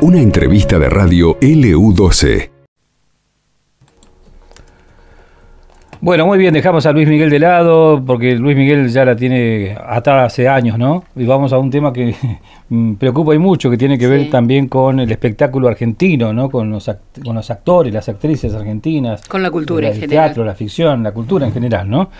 Una entrevista de radio LU12. Bueno, muy bien, dejamos a Luis Miguel de lado, porque Luis Miguel ya la tiene atada hace años, ¿no? Y vamos a un tema que me preocupa y mucho, que tiene que ver también con el espectáculo argentino, ¿no? Con los, con los actores, las actrices argentinas. Con la cultura el en general. teatro, la ficción, la cultura en general, ¿no?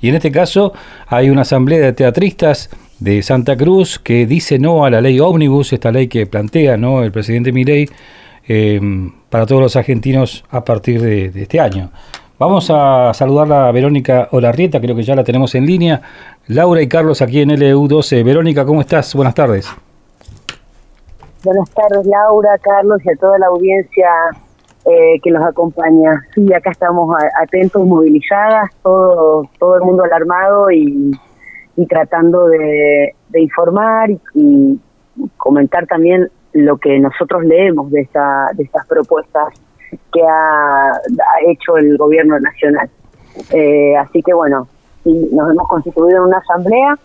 Y en este caso hay una asamblea de teatristas de Santa Cruz que dice no a la ley ómnibus, esta ley que plantea ¿no? el presidente Milei eh, para todos los argentinos a partir de, de este año. Vamos a saludar a Verónica Olarrieta, creo que ya la tenemos en línea. Laura y Carlos aquí en LU12. Verónica, ¿cómo estás? Buenas tardes. Buenas tardes, Laura, Carlos y a toda la audiencia eh, que nos acompaña. Sí, acá estamos atentos, movilizadas, todo, todo el mundo alarmado y, y tratando de, de informar y, y comentar también lo que nosotros leemos de, esta, de estas propuestas que ha, ha hecho el gobierno nacional. Eh, así que bueno, sí, nos hemos constituido en una asamblea,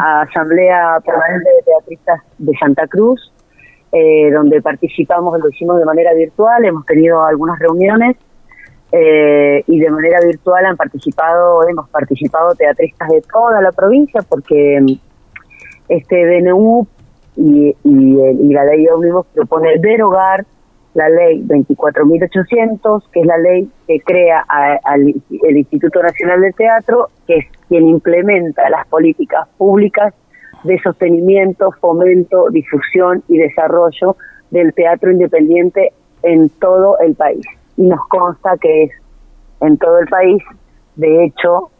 Asamblea Permanente de Teatristas de Santa Cruz, eh, donde participamos, lo hicimos de manera virtual, hemos tenido algunas reuniones eh, y de manera virtual han participado, hemos participado teatristas de toda la provincia porque mm, este DNU y, y, el- y la ley ómnibus propone derogar la ley 24.800, que es la ley que crea a- el Instituto Nacional del Teatro, que es quien implementa las políticas públicas de sostenimiento, fomento, difusión y desarrollo del teatro independiente en todo el país. Y nos consta que es en todo el país. De hecho,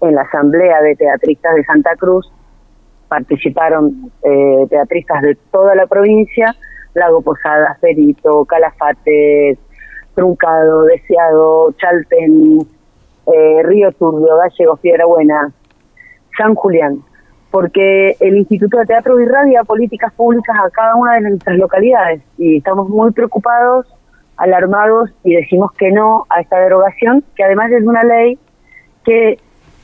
en la Asamblea de Teatristas de Santa Cruz participaron eh, teatristas de toda la provincia, Lago Posadas, Perito, Calafate, Truncado, Deseado, Chalten, eh, Río Turbio, Gallegos, Piedra Buena, San Julián, porque el Instituto de Teatro irradia políticas públicas a cada una de nuestras localidades y estamos muy preocupados, alarmados y decimos que no a esta derogación, que además es una ley que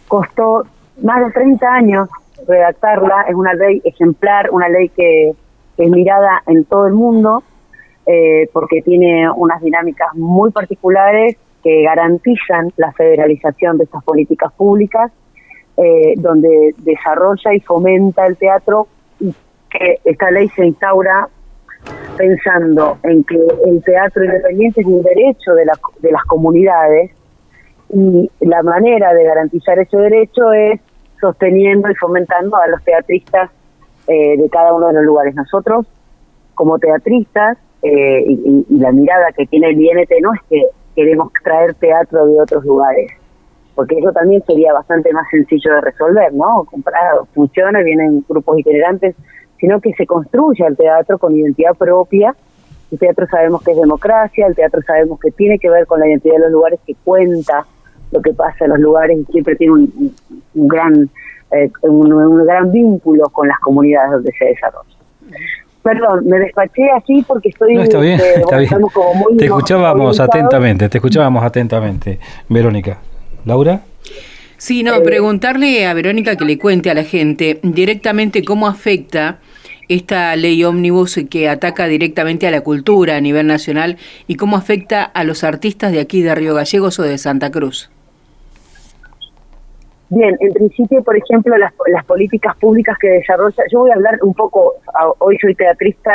costó más de 30 años redactarla, es una ley ejemplar, una ley que, es mirada en todo el mundo, eh, porque tiene unas dinámicas muy particulares que garantizan la federalización de estas políticas públicas, eh, donde desarrolla y fomenta el teatro y que esta ley se instaura pensando en que el teatro independiente es un derecho de, la- de las comunidades y la manera de garantizar ese derecho es sosteniendo y fomentando a los teatristas eh, de cada uno de los lugares. Nosotros, como teatristas, eh, y, y- la mirada que tiene el INT no es que queremos traer teatro de otros lugares, porque eso también sería bastante más sencillo de resolver, ¿no? Comprar funciones, vienen grupos itinerantes, sino que se construya el teatro con identidad propia. El teatro sabemos que es democracia, el teatro sabemos que tiene que ver con la identidad de los lugares, que cuenta lo que pasa en los lugares y siempre tiene un, gran eh, un, un gran vínculo con las comunidades donde se desarrolla. Perdón, me despaché así porque estoy... No, está bien, eh, está bueno, bien. estamos como muy Te escuchábamos atentamente, te escuchábamos atentamente, Verónica. Laura. Sí, no, preguntarle a Verónica que le cuente a la gente directamente cómo afecta esta ley ómnibus que ataca directamente a la cultura a nivel nacional y cómo afecta a los artistas de aquí de Río Gallegos o de Santa Cruz. Bien, en principio, por ejemplo, las, las políticas públicas que desarrolla, yo voy a hablar un poco, hoy soy teatrista,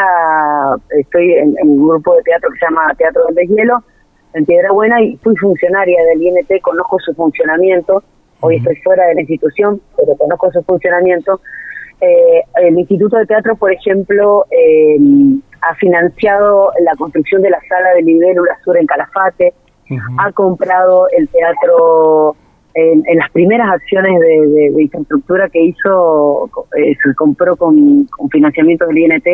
estoy en, en un grupo de teatro que se llama Teatro del Deshielo, en Piedra Buena, y fui funcionaria del INT, conozco su funcionamiento, hoy estoy fuera de la institución, pero conozco su funcionamiento. Eh, el Instituto de Teatro, por ejemplo, eh, ha financiado la construcción de la sala de Libélula Sur en Calafate, ha comprado el teatro en, en las primeras acciones de, de- de infraestructura que hizo, eh, se compró con, con financiamiento del INT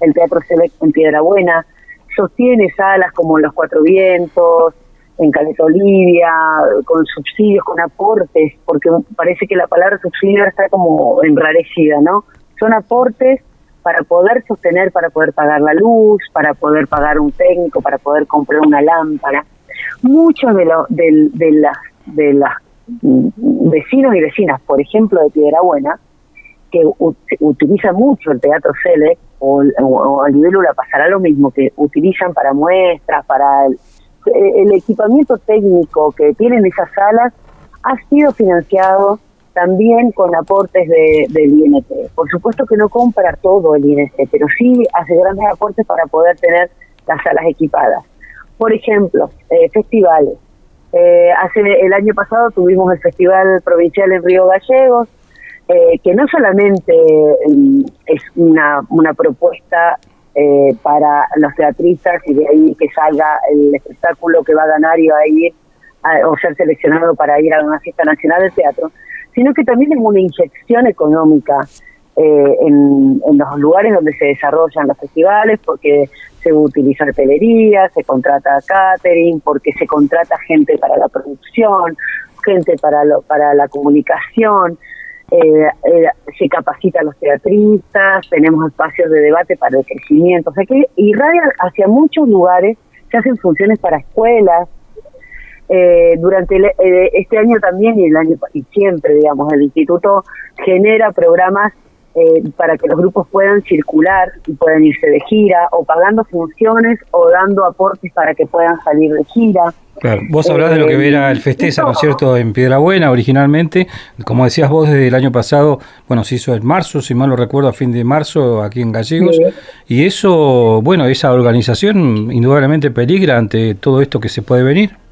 el Teatro Select en Piedra Buena, sostiene salas como Los Cuatro Vientos, en Caleta Olivia, con subsidios, con aportes, porque parece que la palabra subsidio ahora está como enrarecida, ¿no? Son aportes para poder sostener, para poder pagar la luz, para poder pagar un técnico, para poder comprar una lámpara. Muchos de, los de, de las de las mm, vecinos y vecinas, por ejemplo, de Piedra Buena, que utiliza mucho el teatro Cele, o, o, a nivel pasará lo mismo, que utilizan para muestras, para el equipamiento técnico que tienen esas salas, ha sido financiado también con aportes de, del INT. Por supuesto que no compra todo el INT, pero sí hace grandes aportes para poder tener las salas equipadas. Por ejemplo, eh, festivales. Eh, hace el año pasado tuvimos el Festival Provincial en Río Gallegos, eh, que no solamente mm, es una, una propuesta para los teatristas y de ahí que salga el espectáculo que va a ganar y a ir o ser seleccionado para ir a una fiesta nacional de teatro, sino que también es una inyección económica eh, en, los lugares donde se desarrollan los festivales, porque se utiliza artillería, se contrata catering, porque se contrata gente para la producción, gente para, lo, para la comunicación, eh, eh, se capacita a los teatristas, tenemos espacios de debate para el crecimiento, o sea que irradia hacia muchos lugares, se hacen funciones para escuelas, eh, durante eh, este año también y el año y siempre, digamos, el instituto genera programas eh, para que los grupos puedan circular y puedan irse de gira o pagando funciones o dando aportes para que puedan salir de gira. Claro, vos hablás de lo que era el Festeza, ¿no es cierto?, en Piedra Buena originalmente. Como decías vos, desde el año pasado, bueno, se hizo en marzo, si mal lo recuerdo, a fin de marzo aquí en Gallegos. Y eso, bueno, esa organización indudablemente peligra ante todo esto que se puede venir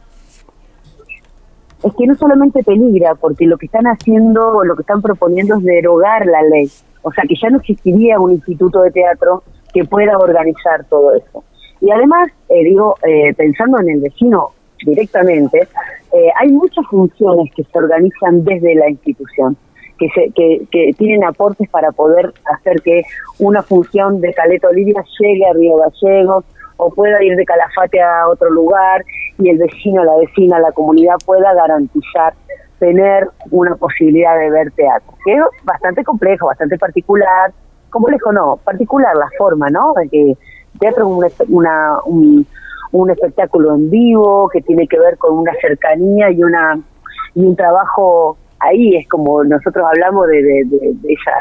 es que no solamente peligra, porque lo que están haciendo, lo que están proponiendo es derogar la ley. O sea, que ya no existiría un instituto de teatro que pueda organizar todo eso. Y además, eh, digo, eh, pensando en el vecino directamente, eh, hay muchas funciones que se organizan desde la institución, que, se, que, que tienen aportes para poder hacer que una función de Caleta Olivia llegue a Río Gallegos, o pueda ir de Calafate a otro lugar y el vecino, la vecina, la comunidad pueda garantizar tener una posibilidad de ver teatro, que es bastante complejo, bastante particular, complejo no, particular la forma, ¿no? Que teatro es una, un, un espectáculo en vivo que tiene que ver con una cercanía y una y un trabajo ahí es como nosotros hablamos de, de, de,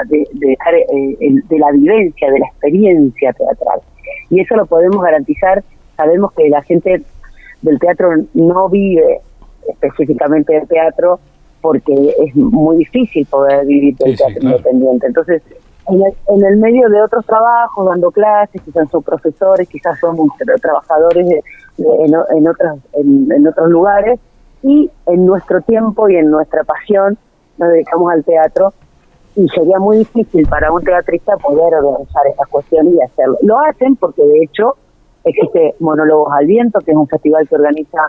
de, de, eh, de la vivencia, de la experiencia teatral y eso lo podemos garantizar. Sabemos que la gente del teatro no vive específicamente del teatro porque es muy difícil poder vivir del teatro independiente. Entonces, en el, medio de otros trabajos, dando clases, quizás son profesores, quizás somos trabajadores en, en, otros, en, otros lugares, y en nuestro tiempo y en nuestra pasión nos dedicamos al teatro y sería muy difícil para un teatrista poder organizar estas cuestiones y hacerlo. Lo hacen porque de hecho existe Monólogos al Viento, que es un festival que organiza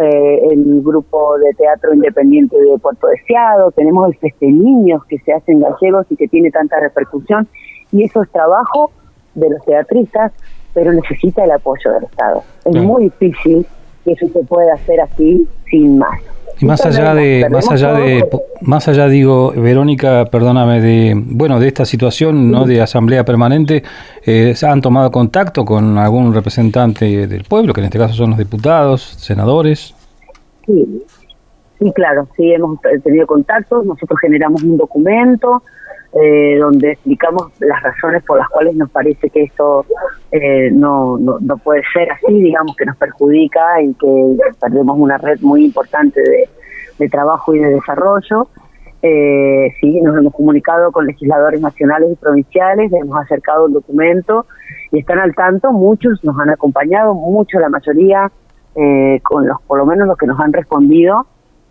eh, el grupo de teatro independiente de Puerto Deseado, tenemos el Feste Niños que se hace en gallegos y que tiene tanta repercusión, y eso es trabajo de los teatristas, pero necesita el apoyo del Estado. Es muy difícil que eso se pueda hacer así sin más. Y más allá de, más allá de, más allá digo, Verónica, perdóname, de, bueno, de esta situación, ¿no? De asamblea permanente, eh, ¿han tomado contacto con algún representante del pueblo, que en este caso son los diputados, senadores? Sí, sí, claro, sí, hemos tenido contactos, nosotros generamos un documento, eh, donde explicamos las razones por las cuales nos parece que esto eh, no, no, puede ser así, digamos que nos perjudica y que perdemos una red muy importante de, de trabajo y de desarrollo. Eh, sí, nos hemos comunicado con legisladores nacionales y provinciales, hemos acercado un documento y están al tanto, muchos nos han acompañado, muchos, la mayoría, eh, con los por lo menos los que nos han respondido,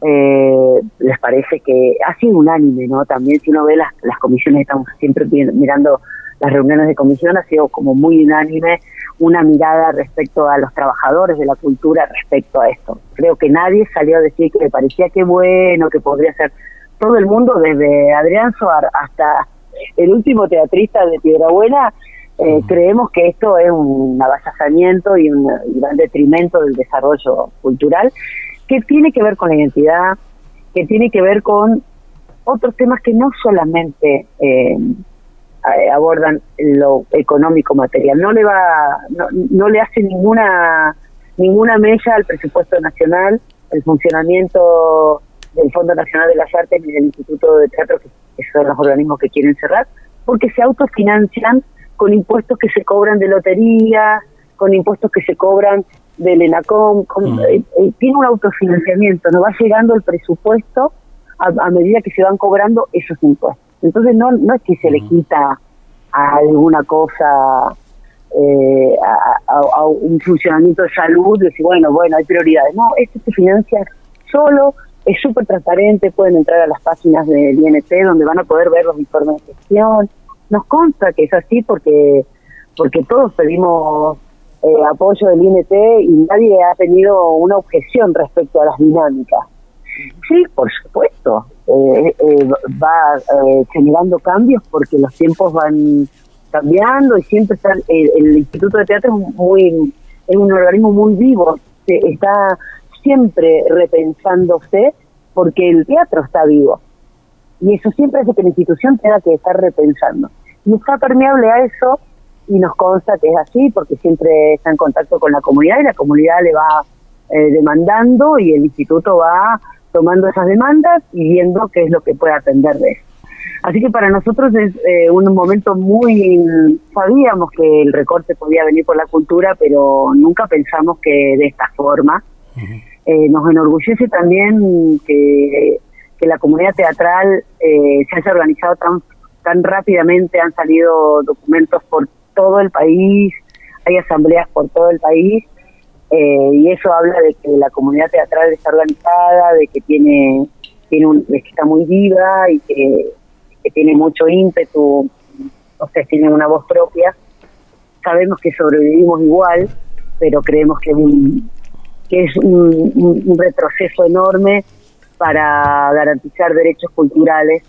eh, les parece que ha sido unánime, ¿no? También si uno ve las, las comisiones, estamos siempre mirando las reuniones de comisión, ha sido como muy unánime una mirada respecto a los trabajadores de la cultura respecto a esto. Creo que nadie salió a decir que le parecía que bueno, que podría ser todo el mundo, desde Adrián Soar hasta el último teatrista de Piedrabuena, eh, creemos que esto es un avasallamiento y un, un detrimento del desarrollo cultural que tiene que ver con la identidad, que tiene que ver con otros temas que no solamente eh, abordan lo económico material, no le va, no, le hace ninguna ninguna mella al presupuesto nacional, el funcionamiento del Fondo Nacional de las Artes ni del Instituto de Teatro, que, son los organismos que quieren cerrar, porque se autofinancian con impuestos que se cobran de lotería, con impuestos que se cobran del ENACOM, con, eh, eh, tiene un autofinanciamiento, no va llegando el presupuesto a, medida que se van cobrando esos impuestos. Entonces no, no es que se le quita a alguna cosa, eh, a, un funcionamiento de salud, y decir, bueno, bueno, hay prioridades. No, esto se financia solo, es súper transparente, pueden entrar a las páginas del INT donde van a poder ver los informes de gestión. Nos consta que es así porque porque todos pedimos eh, apoyo del INT y nadie ha tenido una objeción respecto a las dinámicas. Sí, por supuesto, eh, eh, va generando cambios porque los tiempos van cambiando y siempre está el, Instituto de Teatro es muy es un organismo muy vivo, está siempre repensándose porque el teatro está vivo. Y eso siempre hace que la institución tenga que estar repensando. Y está permeable a eso y nos consta que es así porque siempre está en contacto con la comunidad y la comunidad le va eh, demandando y el instituto va tomando esas demandas y viendo qué es lo que puede atender de eso. Así que para nosotros es eh, un momento muy... Sabíamos que el recorte podía venir por la cultura, pero nunca pensamos que de esta forma. Eh, nos enorgullece también que, que la comunidad teatral se haya organizado tan, tan rápidamente, han salido documentos por todo el país, hay asambleas por todo el país, eh, y eso habla de que la comunidad teatral está organizada, de que tiene, tiene un, que está muy viva y que, tiene mucho ímpetu, o sea, tiene una voz propia. Sabemos que sobrevivimos igual, pero creemos que, que es un retroceso enorme para garantizar derechos culturales,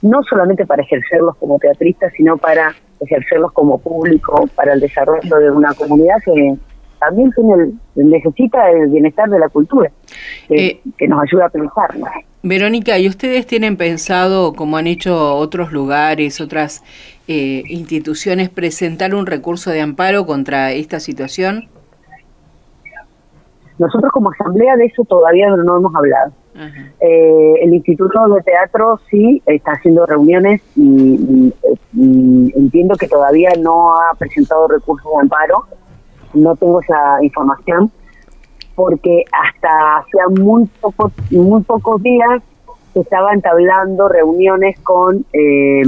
no solamente para ejercerlos como teatristas, sino para ejercerlos como público para el desarrollo de una comunidad que también tiene necesita el bienestar de la cultura, que, eh, nos ayuda a pensar. Verónica, ¿y ustedes tienen pensado, como han hecho otros lugares, otras eh, instituciones, presentar un recurso de amparo contra esta situación? Nosotros como asamblea de eso todavía no hemos hablado. Eh, el Instituto de Teatro sí está haciendo reuniones y, entiendo que todavía no ha presentado recursos de amparo. No tengo esa información porque hasta hacía muy, poco, muy pocos días se estaban entablando reuniones con eh,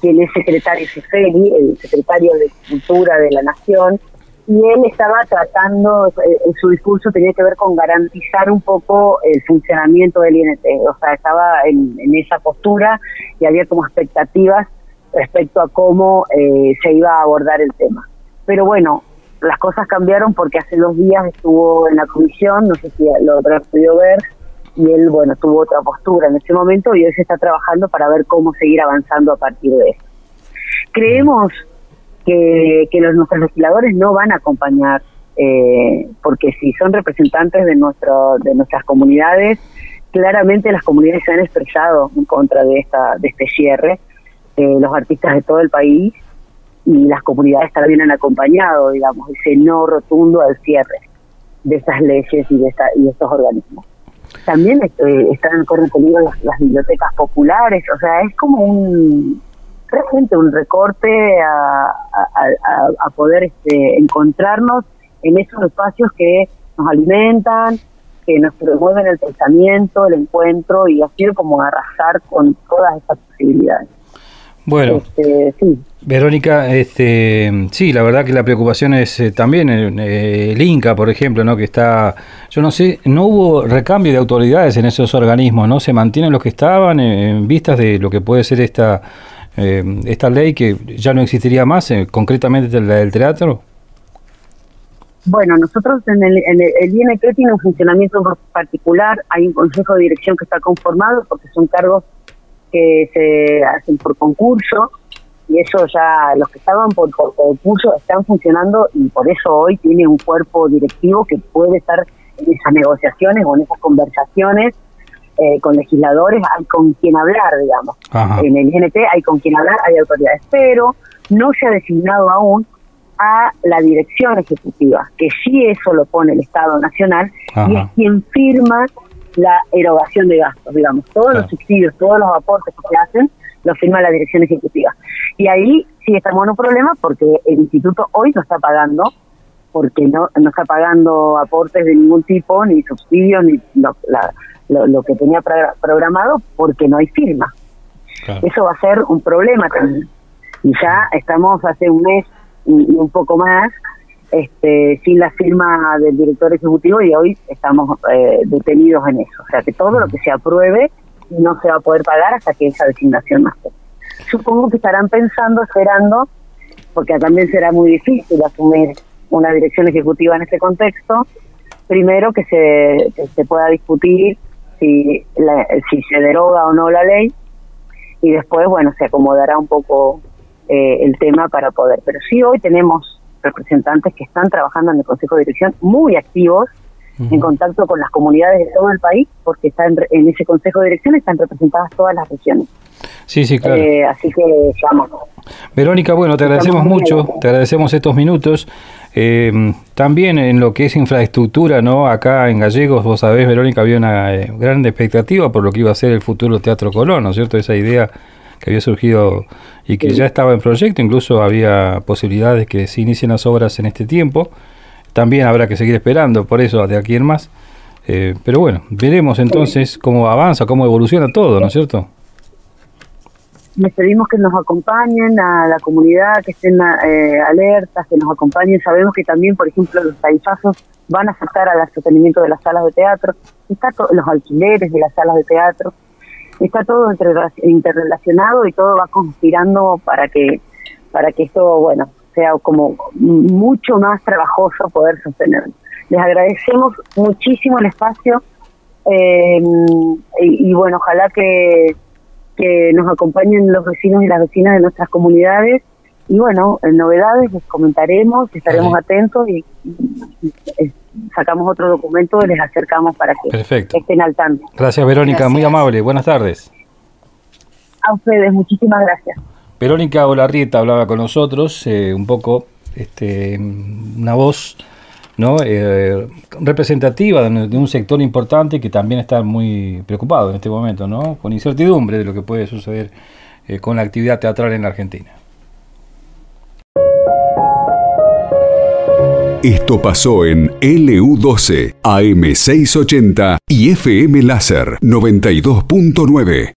quien es secretario Cefeli, el secretario de Cultura de la Nación, y él estaba tratando, eh, en su discurso tenía que ver con garantizar un poco el funcionamiento del INT, o sea, estaba en, esa postura y había como expectativas respecto a cómo eh, se iba a abordar el tema. Pero bueno, las cosas cambiaron porque hace dos días estuvo en la comisión, no sé si lo habrá podido ver, y él, bueno, tuvo otra postura en ese momento y hoy se está trabajando para ver cómo seguir avanzando a partir de eso. Creemos que, que los, nuestros legisladores no van a acompañar, eh, porque si son representantes de, nuestro, de nuestras comunidades, claramente las comunidades se han expresado en contra de, esta, de este cierre, eh, los artistas de todo el país y las comunidades también han acompañado, digamos, ese no rotundo al cierre de estas leyes y de, esta, y estos organismos. También eh, están las, las bibliotecas populares, o sea, es como un, un recorte a, a, poder este, encontrarnos en esos espacios que nos alimentan, que nos promueven el pensamiento, el encuentro y así como arrasar con todas estas posibilidades. Bueno, este, sí. Verónica, este, sí, la verdad que la preocupación es eh, también eh, el Inca, por ejemplo, ¿no? que está, yo no sé, no hubo recambio de autoridades en esos organismos, ¿no? Se mantienen los que estaban en vistas de lo que puede ser esta eh, esta ley que ya no existiría más, eh, concretamente la del teatro? Bueno, nosotros en el, en el, INT tiene un funcionamiento particular, hay un consejo de dirección que está conformado porque son cargos que se hacen por concurso y eso ya los que estaban por, por concurso están funcionando y por eso hoy tiene un cuerpo directivo que puede estar en esas negociaciones o en esas conversaciones eh, con legisladores, hay con quien hablar, digamos. En el INT hay con quien hablar, hay autoridades, pero no se ha designado aún a la dirección ejecutiva, que sí eso lo pone el Estado Nacional y es quien firma la erogación de gastos, digamos. Todos los subsidios, todos los aportes que se hacen, los firma la dirección ejecutiva. Y ahí sí estamos en un problema porque el instituto hoy no está pagando, porque no, no está pagando aportes de ningún tipo, ni subsidios, ni lo, lo, que tenía programado, porque no hay firma. Eso va a ser un problema también. Y ya estamos hace un mes y un poco más este, sin la firma del director ejecutivo y hoy estamos eh, detenidos en eso. O sea que todo lo que se apruebe no se va a poder pagar hasta que esa designación no esté. Supongo que estarán pensando, esperando, porque también será muy difícil asumir una dirección ejecutiva en ese contexto. Primero que se, se pueda discutir si, si se deroga o no la ley y después, bueno, se acomodará un poco eh, el tema para poder. Pero sí hoy tenemos representantes que están trabajando en el Consejo de Dirección muy activos, en contacto con las comunidades de todo el país, porque están en ese Consejo de Dirección están representadas todas las regiones. Sí, sí, claro. Eh, así que llamo. Verónica, bueno, te agradecemos mucho, te agradecemos estos minutos. Eh, también en lo que es infraestructura, ¿no? Acá en Gallegos, vos sabés, Verónica, había una eh, gran expectativa por lo que iba a ser el futuro Teatro Colón, ¿no es cierto? Esa idea que había surgido y que ya estaba en proyecto, incluso había posibilidades que se inicien las obras en este tiempo. También habrá que seguir esperando, por eso de aquí en más. Eh, pero bueno, veremos entonces cómo avanza, cómo evoluciona todo, ¿no es cierto? Les pedimos que nos acompañen a la comunidad, que estén eh, alertas, que nos acompañen. Sabemos que también, por ejemplo, los tarifazos van a afectar al sostenimiento de las salas de teatro, está los alquileres de las salas de teatro está todo interrelacionado y todo va conspirando para que para que esto bueno sea como mucho más trabajoso poder sostenerlo. Les agradecemos muchísimo el espacio eh, y, bueno, ojalá que, que nos acompañen los vecinos y las vecinas de nuestras comunidades y bueno, en novedades les comentaremos, estaremos atentos y, sacamos otro documento y les acercamos para que estén al tanto. Gracias Verónica, muy amable, buenas tardes. A ustedes, muchísimas gracias. Verónica Olarrieta hablaba con nosotros, eh, un poco este, una voz ¿no? Eh, representativa de, un sector importante que también está muy preocupado en este momento, ¿no? con incertidumbre de lo que puede suceder eh, con la actividad teatral en Argentina. Esto pasó en LU12, AM680 y FM Láser 92.9.